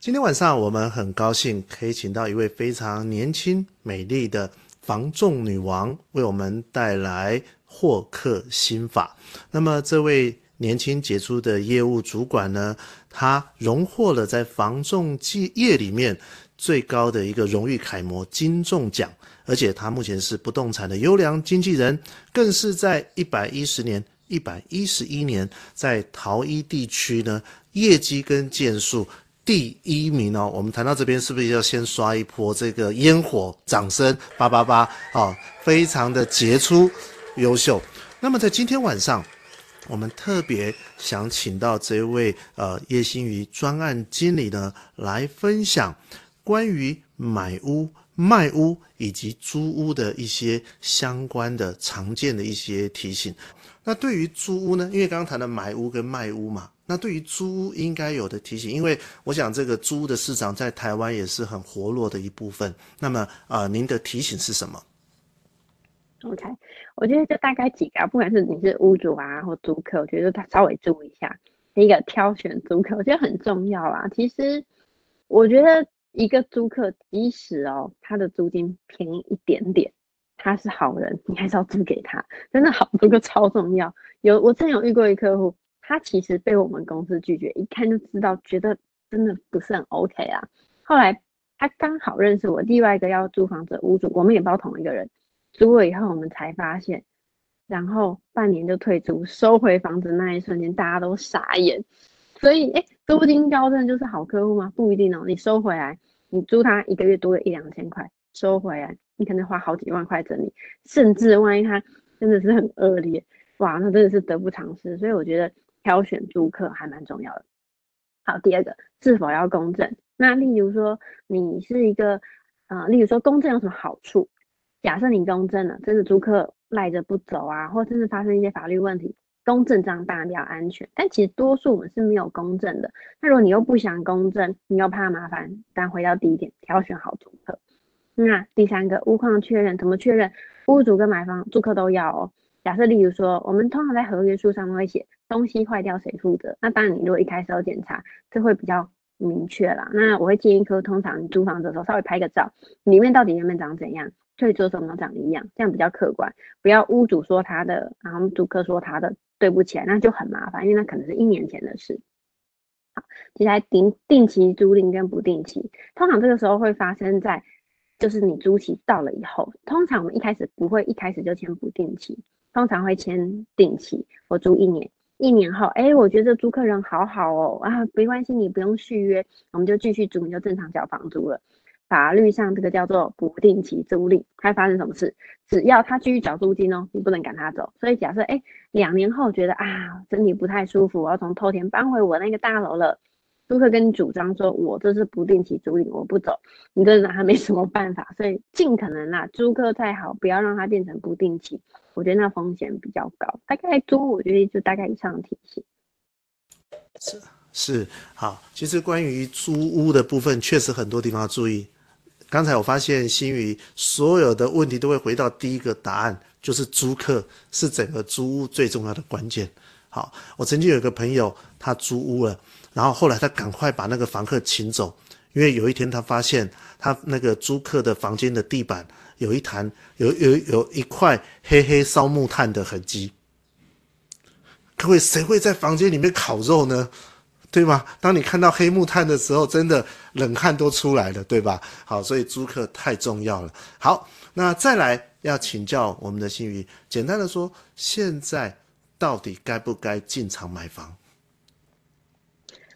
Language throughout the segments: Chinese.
今天晚上我们很高兴可以请到一位非常年轻美丽的房仲女王，为我们带来获客心法。那么这位年轻杰出的业务主管呢，她荣获了在房仲业里面最高的一个荣誉楷模金仲奖，而且她目前是不动产的优良经纪人，更是在一百一十年、一百一十一年在桃一地区呢业绩跟件数。第一名哦，我们谈到这边是不是要先刷一波这个烟火掌声？八八八啊，非常的杰出优秀。那么在今天晚上，我们特别想请到这位呃叶欣妤专案经理呢来分享关于买屋、卖屋以及租屋的一些相关的常见的一些提醒。那对于租屋呢，因为刚刚谈的买屋跟卖屋嘛。那对于租应该有的提醒，因为我想这个租的市场在台湾也是很活络的一部分。那么啊、您的提醒是什么？OK，我觉得就大概几个，不管是你是屋主啊或租客，我觉得他稍微注意一下。第一个挑选租客，我觉得很重要啊。其实我觉得一个租客，即使哦他的租金便宜一点点，他是好人，你还是要租给他。真的好租客超重要。有我曾有遇过一客户。他其实被我们公司拒绝，一看就知道，觉得真的不是很 OK 啊。后来他刚好认识我另外一个要租房子的屋主，我们也包同一个人，租了以后我们才发现，然后半年就退租，收回房子那一瞬间，大家都傻眼。所以，哎，租金高真的就是好客户吗？不一定哦。你收回来，你租他一个月多了一两千块，收回来你可能花好几万块整理，甚至万一他真的是很恶劣，哇，那真的是得不偿失。所以我觉得。挑选租客还蛮重要的。好，第二个是否要公证？那例如说你是一个，呃，例如说公证有什么好处？假设你公证了，真的租客赖着不走啊，或甚至发生一些法律问题，公证这样当然比较安全。但其实多数我们是没有公证的。那如果你又不想公证，你又怕麻烦，但回到第一点，挑选好租客。那第三个屋况确认，怎么确认？屋主跟买方、租客都要哦。假设例如说，我们通常在合约书上面会写。东西坏掉谁负责？那当然，你如果一开始要检查，这会比较明确啦。那我会建议说，通常租房子的时候稍微拍个照，里面到底原本长怎样，退租的时候能长一样，这样比较客观。不要屋主说他的，然后租客说他的，对不起，那就很麻烦，因为那可能是一年前的事。好，接下来定定期租赁跟不定期，通常这个时候会发生在，就是你租期到了以后，通常我们一开始不会一开始就签不定期，通常会签定期，我租一年。一年后，哎，我觉得租客人好好哦，啊，没关系，你不用续约，我们就继续租，你就正常缴房租了。法律上这个叫做不定期租赁，会发生什么事？只要他继续缴租金哦，你不能赶他走。所以假设，哎，两年后觉得啊，身体不太舒服，我要从透天搬回我那个大楼了。租客跟你主张说，我这是不定期租赁，我不走，你这拿他没什么办法，所以尽可能啦，租客再好，不要让它变成不定期，我觉得那风险比较高。大概租，我觉得就大概以上的提醒。是是好，其实关于租屋的部分，确实很多地方要注意。刚才我发现欣妤所有的问题都会回到第一个答案，就是租客是整个租屋最重要的关键。好，我曾经有一个朋友，他租屋了。然后后来他赶快把那个房客请走，因为有一天他发现他那个租客的房间的地板有一坛有有有一块黑黑烧木炭的痕迹。各位，谁会在房间里面烤肉呢？对吗？当你看到黑木炭的时候，真的冷汗都出来了，对吧？好，所以租客太重要了。好，那再来要请教我们的新宇，简单的说，现在到底该不该进场买房？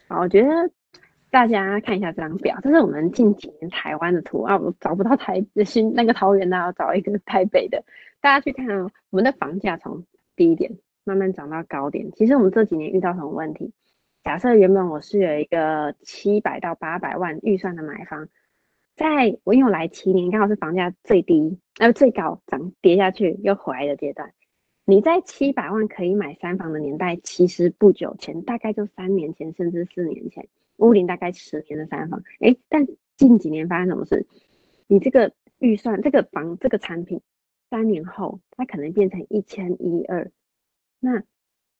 我觉得大家看一下这张表，这是我们近几年台湾的图啊，我找不到台新那个桃园的，要找一个台北的。大家去看哦，我们的房价从低点慢慢涨到高点。其实我们这几年遇到什么问题？假设原本我是有一个七百到八百万预算的买房，在我因为我来七年，刚好是房价最低，呃最高涨跌下去又回来的阶段。你在七百万可以买三房的年代，其实不久前，大概就三年前，甚至四年前，屋龄大概十年的三房，诶，但近几年发生什么事？你这个预算，这个房，这个产品，三年后它可能变成一千一二，那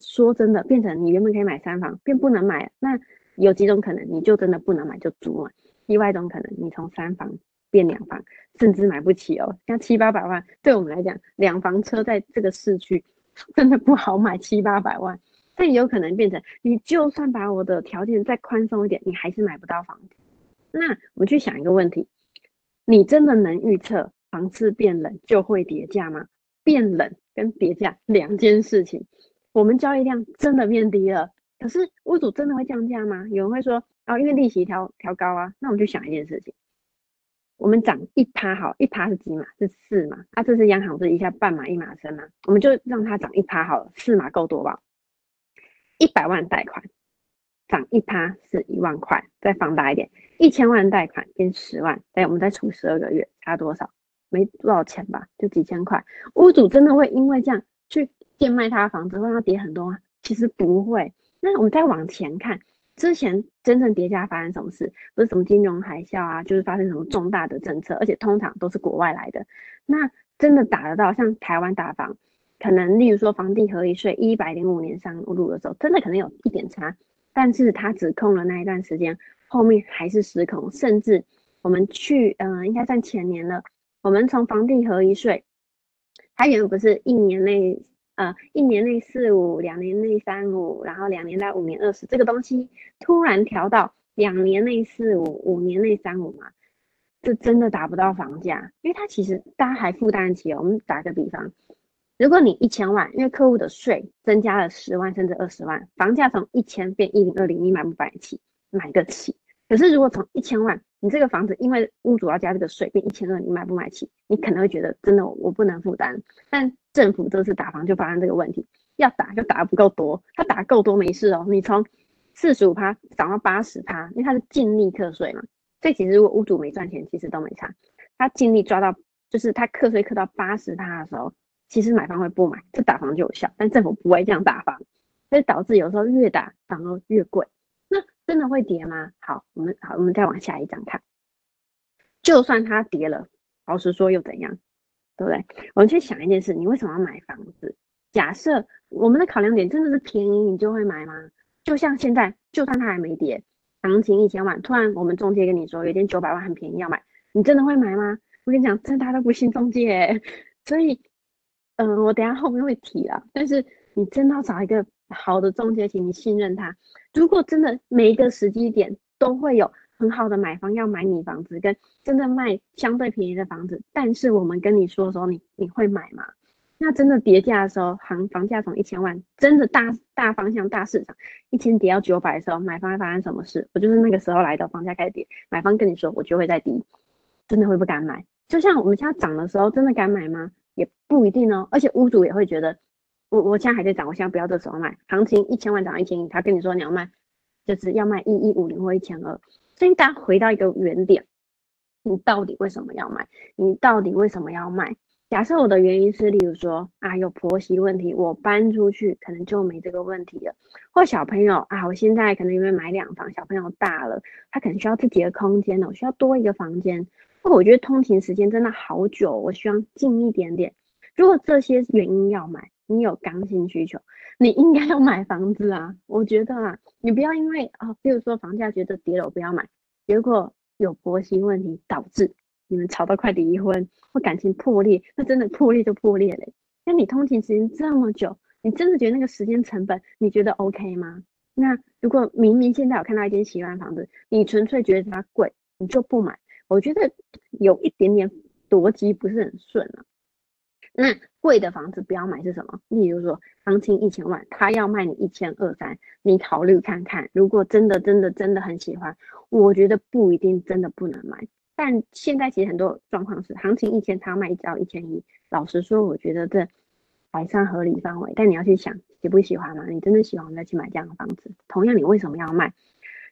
说真的，变成你原本可以买三房，变不能买，那有几种可能，你就真的不能买，就租嘛。另外一种可能，你从三房。变两房，甚至买不起哦。像七八百万，对我们来讲，两房车在这个市区 真的不好买，七八百万。但有可能变成，你就算把我的条件再宽松一点，你还是买不到房子。那我们去想一个问题：你真的能预测房子变冷就会跌价吗？变冷跟跌价两件事情。我们交易量真的变低了，可是屋主真的会降价吗？有人会说啊、哦，因为利息调调高啊。那我们就想一件事情。我们涨一趴好，一趴是几码？是四码。啊，这是央行不是一下半码一码升吗？我们就让它涨一趴好了，四码够多吧？一百万贷款涨一趴是一万块，再放大一点，一千万贷款变十万，哎，我们再除十二个月，差多少？没多少钱吧？就几千块。屋主真的会因为这样去贱卖他的房子，让它跌很多吗？其实不会。那我们再往前看。之前真正叠加发生什么事？不是什么金融海啸啊，就是发生什么重大的政策，而且通常都是国外来的。那真的打得到像台湾打房，可能例如说房地合一税一百零五年上路的时候，真的可能有一点差，但是它指控了那一段时间，后面还是失控。甚至我们去，嗯、呃，应该算前年了，我们从房地合一税，它原本不是一年内。呃，一年内四五，两年内三五，然后两年到五年二十，这个东西突然调到两年内四五，五年内三五嘛，这真的打不到房价，因为它其实大家还负担得起哦。我们打个比方，如果你一千万，因为客户的税增加了十万甚至二十万，房价从一千变一零二零，你买不买得起？买得起。可是如果从一千万，你这个房子因为屋主要加这个税变一千二，你买不买起？你可能会觉得真的我不能负担，但。政府这次打房就发生这个问题，要打就打得不够多，他打够多没事哦。你从四十五趴涨到八十趴，因为他是净利课税嘛，所以其实如果屋主没赚钱，其实都没差。他净利抓到，就是他课税课到八十趴的时候，其实买方会不买，这打房就有效。但政府不会这样打房，所以导致有时候越打反而越贵。那真的会跌吗？好，我们好，我们再往下一张看，就算它跌了，老实说又怎样？对不对？我们去想一件事，你为什么要买房子？假设我们的考量点真的是便宜，你就会买吗？就像现在，就算它还没跌，行情一千万，突然我们中介跟你说有点九百万很便宜要买，你真的会买吗？我跟你讲，真的大家都不信中介，所以，嗯、我等下后面会提啦。但是你真的要找一个好的中介，请你信任他。如果真的每一个时机点都会有。很好的买方要买你房子，跟真的卖相对便宜的房子，但是我们跟你说的时候，你你会买吗？那真的跌价的时候，行房价从一千万，真的大大方向大市场一千跌到九百的时候，买方会发生什么事？我就是那个时候来的，房价开始跌，买方跟你说我就会再低，真的会不敢买？就像我们现在涨的时候，真的敢买吗？也不一定哦。而且屋主也会觉得，我我现在还在涨，我现在不要这时候卖，行情一千万涨一千一，他跟你说你要卖，就是要卖一一五零或一千二。所以大家回到一个原点，你到底为什么要买？你到底为什么要卖？假设我的原因是，例如说啊，有婆媳问题，我搬出去可能就没这个问题了。或小朋友啊，我现在可能因为买两房，小朋友大了，他可能需要自己的空间呢，我需要多一个房间。或我觉得通勤时间真的好久，我希望近一点点。如果这些原因要买，你有刚性需求，你应该要买房子啊！我觉得啊，你不要因为啊，比如说房价觉得跌了，我不要买，结果有婆媳问题导致你们吵到快离婚或感情破裂，那真的破裂就破裂了。那你通勤时间这么久，你真的觉得那个时间成本你觉得 OK 吗？那如果明明现在有看到一间喜欢的房子，你纯粹觉得它贵，你就不买，我觉得有一点点逻辑不是很顺啊。那贵的房子不要买是什么？例如说，行情一千万，他要卖你一千二三，你考虑看看。如果真的真的真的很喜欢，我觉得不一定真的不能买。但现在其实很多状况是，行情一千，他要卖一到一千一。老实说，我觉得这还算合理范围。但你要去想喜不喜欢嘛？你真的喜欢再去买这样的房子。同样，你为什么要卖？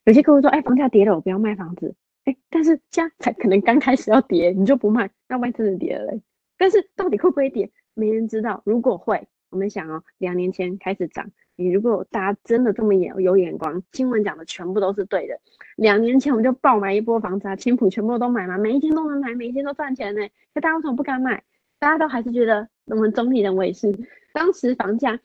有些客户说，哎，房价跌了，我不要卖房子。哎，但是现在才可能刚开始要跌，你就不卖，那万一真的跌了嘞？但是到底会不会跌，没人知道。如果会，我们想哦，两年前开始涨。你如果大家真的这么眼有眼光，新闻讲的全部都是对的。两年前我们就爆买一波房子啊，青浦全部都买嘛，每一天都能买，每一天都赚钱呢。可大家为什么不敢买？大家都还是觉得我们中立人为是。当时房价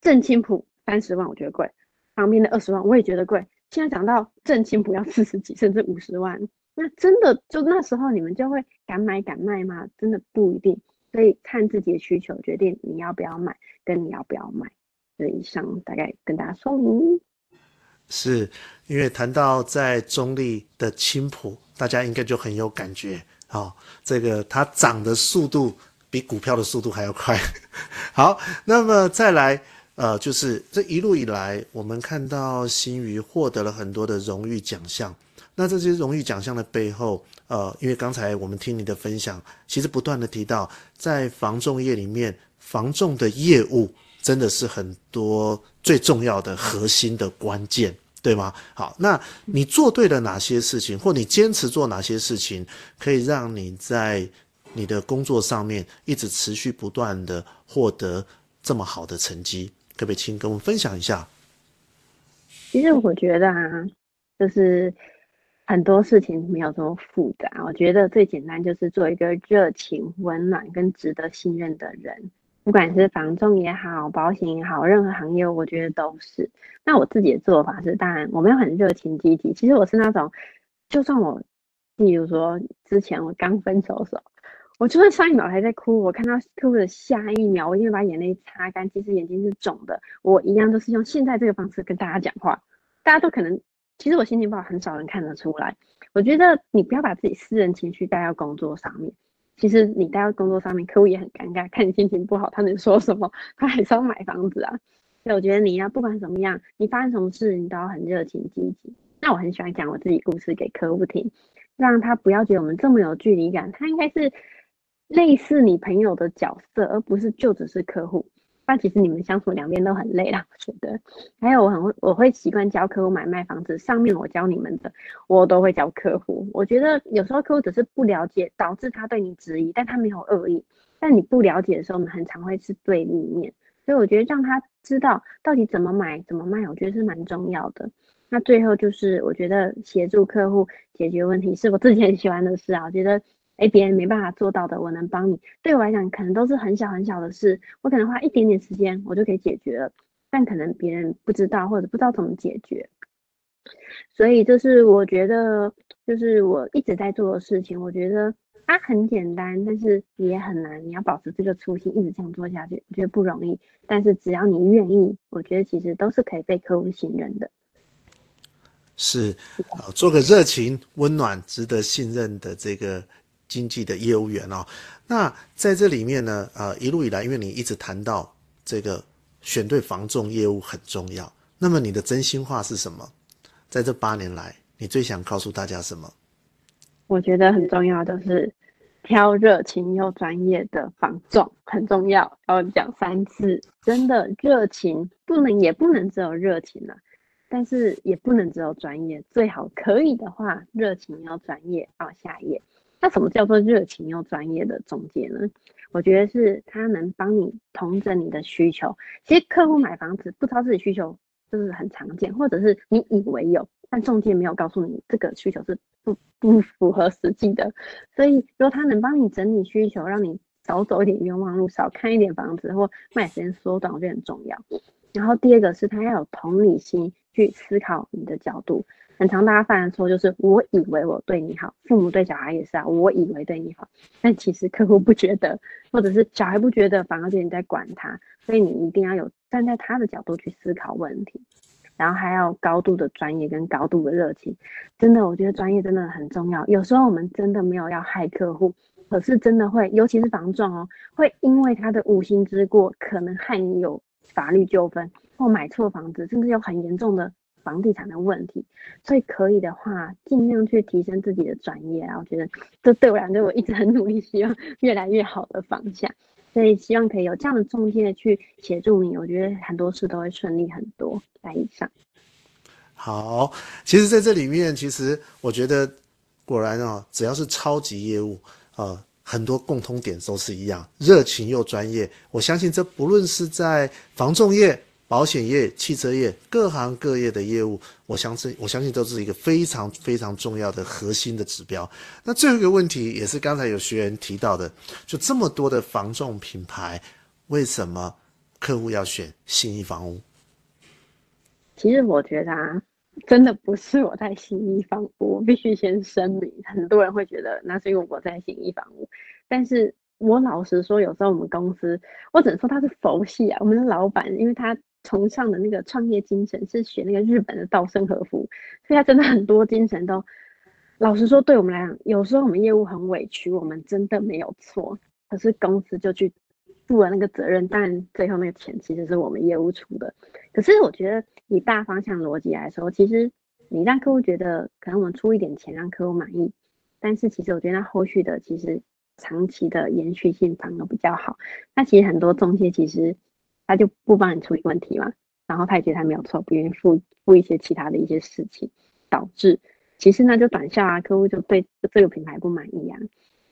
正青浦三十万，我觉得贵，旁边的二十万我也觉得贵。现在涨到正青浦要四十几，甚至五十万，那真的就那时候你们就会敢买敢卖吗？真的不一定。所以看自己的需求决定你要不要买，跟你要不要卖。以上大概跟大家说明，是因为谈到在中立的青浦，大家应该就很有感觉哦。这个它涨的速度比股票的速度还要快。好，那么再来，呃，就是这一路以来，我们看到新余获得了很多的荣誉奖项。那这些荣誉奖项的背后，呃，因为刚才我们听你的分享，其实不断的提到，在防重业里面，防重的业务。真的是很多最重要的核心的关键，对吗？好，那你做对了哪些事情，或你坚持做哪些事情，可以让你在你的工作上面一直持续不断的获得这么好的成绩？可不可以请跟我们分享一下？其实我觉得啊，就是很多事情没有这么复杂。我觉得最简单就是做一个热情、温暖跟值得信任的人。不管是房仲也好，保险也好，任何行业，我觉得都是。那我自己的做法是，当然我没有很热情积极。其实我是那种，就算我，例如说之前我刚分手的时候，我就算上一秒还在哭，我看到客户的下一秒，我一定会把眼泪擦干。其实眼睛是肿的，我一样都是用现在这个方式跟大家讲话。大家都可能，其实我心情不好，很少人看得出来。我觉得你不要把自己私人情绪带到工作上面。其实你带到工作上面，客户也很尴尬。看你心情不好，他能说什么？他还是要买房子啊。所以我觉得你要不管怎么样，你发生什么事，你都要很热情积极。那我很喜欢讲我自己故事给客户听，让他不要觉得我们这么有距离感。他应该是类似你朋友的角色，而不是就只是客户。但其实你们相处两边都很累啦，我觉得。还有我很会，我会习惯教客户买卖房子。上面我教你们的，我都会教客户。我觉得有时候客户只是不了解，导致他对你质疑，但他没有恶意。但你不了解的时候，我们很常会是对立面。所以我觉得让他知道到底怎么买、怎么卖，我觉得是蛮重要的。那最后就是我觉得协助客户解决问题是我自己很喜欢的事啊，我觉得。哎，别人没办法做到的，我能帮你。对我来讲，可能都是很小很小的事，我可能花一点点时间，我就可以解决了。但可能别人不知道，或者不知道怎么解决。所以，这是我觉得，就是我一直在做的事情。我觉得它很简单，但是也很难。你要保持这个初心，一直这样做下去，我觉得不容易。但是只要你愿意，我觉得其实都是可以被客户信任的。是，做个热情、温暖、值得信任的这个。经济的业务员哦，那在这里面呢，呃，一路以来，因为你一直谈到这个选对房仲业务很重要，那么你的真心话是什么？在这八年来，你最想告诉大家什么？我觉得很重要，就是挑热情又专业的房仲很重要，要讲三次，真的热情不能也不能只有热情啊，但是也不能只有专业，最好可以的话，热情要专业。好，下一页。那什么叫做热情又专业的中介呢？我觉得是他能帮你同整你的需求。其实客户买房子不知道自己需求，就是很常见，或者是你以为有，但中介没有告诉你这个需求是不不符合实际的。所以，如果他能帮你整理需求，让你少走一点冤枉路，少看一点房子，或卖时间缩短，我觉得很重要。然后第二个是他要有同理心去思考你的角度。很常大家犯的错就是，我以为我对你好，父母对小孩也是啊，我以为对你好，但其实客户不觉得，或者是小孩不觉得，反而觉得你在管他，所以你一定要有站在他的角度去思考问题，然后还要高度的专业跟高度的热情，真的，我觉得专业真的很重要。有时候我们真的没有要害客户，可是真的会，尤其是房仲哦，会因为他的无心之过，可能害你有法律纠纷或买错房子，甚至有很严重的。房地产的问题，所以可以的话，尽量去提升自己的专业啊。我觉得这对我来说，我一直很努力，希望越来越好的方向。所以希望可以有这样的中介去协助你，我觉得很多事都会顺利很多。来以上。好，其实在这里面，其实我觉得果然哦，只要是超级业务，呃，很多共通点都是一样，热情又专业。我相信这不论是在房仲业。保险业、汽车业，各行各业的业务，我相信，我相信都是一个非常非常重要的核心的指标。那最后一个问题，也是刚才有学员提到的，就这么多的房仲品牌，为什么客户要选信义房屋？其实我觉得啊，真的不是我在信义房屋，我必须先声明，很多人会觉得那是因为我在信义房屋，但是我老实说，有时候我们公司，我只能说他是佛系啊，我们的老板，因为他。崇尚的那个创业精神是学那个日本的稻盛和夫，所以他真的很多精神都，老实说，对我们来讲，有时候我们业务很委屈，我们真的没有错，可是公司就去负了那个责任，但最后那个钱其实是我们业务出的。可是我觉得以大方向逻辑来说，其实你让客户觉得可能我们出一点钱让客户满意，但是其实我觉得那后续的其实长期的延续性反而比较好。那其实很多中介其实。他就不帮你处理问题嘛，然后他也觉得他没有错，不愿意付付一些其他的一些事情，导致其实呢就短效啊，客户就对这个品牌不满意啊。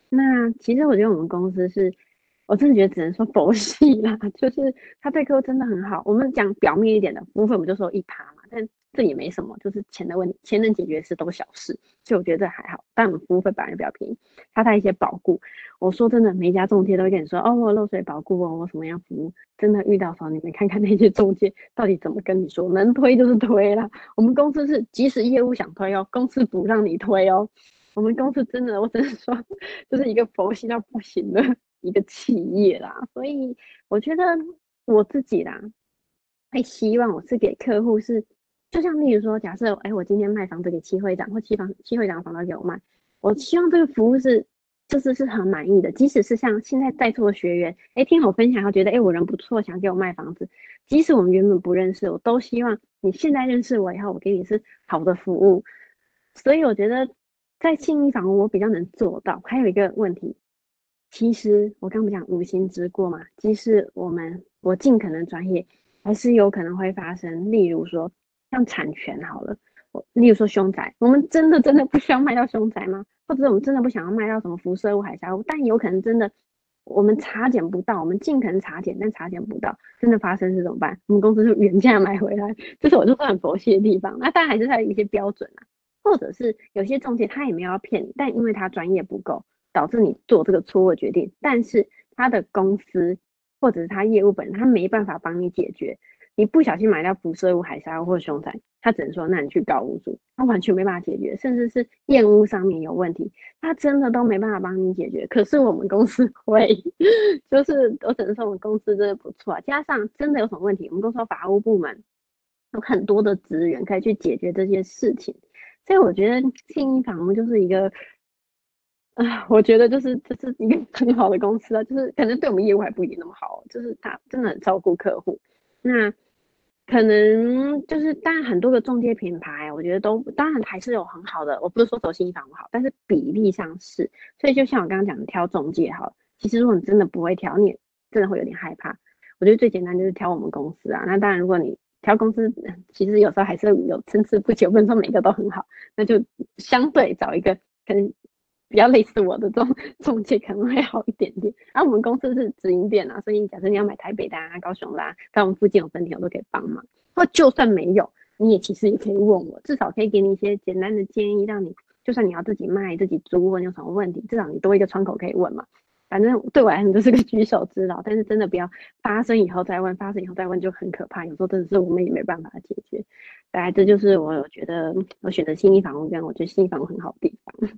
那其实我觉得我们公司是，我真的觉得只能说佛系啦，就是他对客户真的很好。我们讲表面一点的部分，我们就说一趴嘛，但。这也没什么，就是钱的问题，钱能解决的事都小事，所以我觉得这还好。但我们服务费本来就比较便宜，它带一些保固。我说真的，每一家中介都会跟你说，哦，我漏水保固哦，我什么样服务，真的遇到时候你们看看那些中介到底怎么跟你说，能推就是推啦。我们公司是即使业务想推哦，公司不让你推哦。我们公司真的，我只能说，就是一个佛系到不行的一个企业啦。所以我觉得我自己啦，会希望我是给客户是。就像例如说，假设哎，我今天卖房子给七会长，或七房七会长房子给我卖，我希望这个服务是就是是很满意的。即使是像现在在座的学员，哎，听我分享，他觉得哎，我人不错，想给我卖房子。即使我们原本不认识，我都希望你现在认识我以后，我给你是好的服务。所以我觉得在信义房屋，我比较能做到。还有一个问题，其实我刚不讲无心之过嘛，即使我们我尽可能专业，还是有可能会发生。例如说。像产权好了，我例如说凶宅，我们真的真的不需要卖到凶宅吗？或者我们真的不想要卖到什么辐射物、海砂屋？但有可能真的我们查检不到，我们尽可能查检，但查检不到，真的发生是怎么办？我们公司就原价买回来，这是我就算很佛系的地方。那当然还是它有一些标准啊，或者是有些中介他也没有要骗你，但因为他专业不够，导致你做这个错误的决定，但是他的公司或者是他业务本人他没办法帮你解决。你不小心买到辐射物、海沙或者凶宅，他只能说，那你去告屋主，他完全没办法解决，甚至是验屋上面有问题，他真的都没办法帮你解决。可是我们公司会，就是我只能说我们公司真的不错，加上真的有什么问题，我们公司法务部门有很多的资源可以去解决这些事情，所以我觉得信义房屋就是一个，啊，我觉得就是这、是一个 很好的公司啊，就是可能对我们业务还不一定那么好，就是他真的很照顾客户，那。可能就是，当然很多个中介品牌，我觉得都当然还是有很好的。我不是说走新房不好，但是比例上是。所以就像我刚刚讲的，挑中介好。其实如果你真的不会挑，你真的会有点害怕。我觉得最简单就是挑我们公司啊。那当然，如果你挑公司，其实有时候还是有参差不齐，不能说每个都很好。那就相对找一个可能。比较类似我的这种中介可能会好一点点。然 后我们公司是直营店啊，所以假设你要买台北的啊、高雄啦、啊，在我们附近有分店，我都可以帮忙。或就算没有，你也其实也可以问我，至少可以给你一些简单的建议，让你就算你要自己卖、自己租，问你有什么问题，至少你多一个窗口可以问嘛。反正对我来说就是个举手之劳，但是真的不要发生以后再问，发生以后再问就很可怕。有时候真的是我们也没办法解决。大概这就是我觉得我选择信义房屋，跟我觉得信义房屋很好的地方。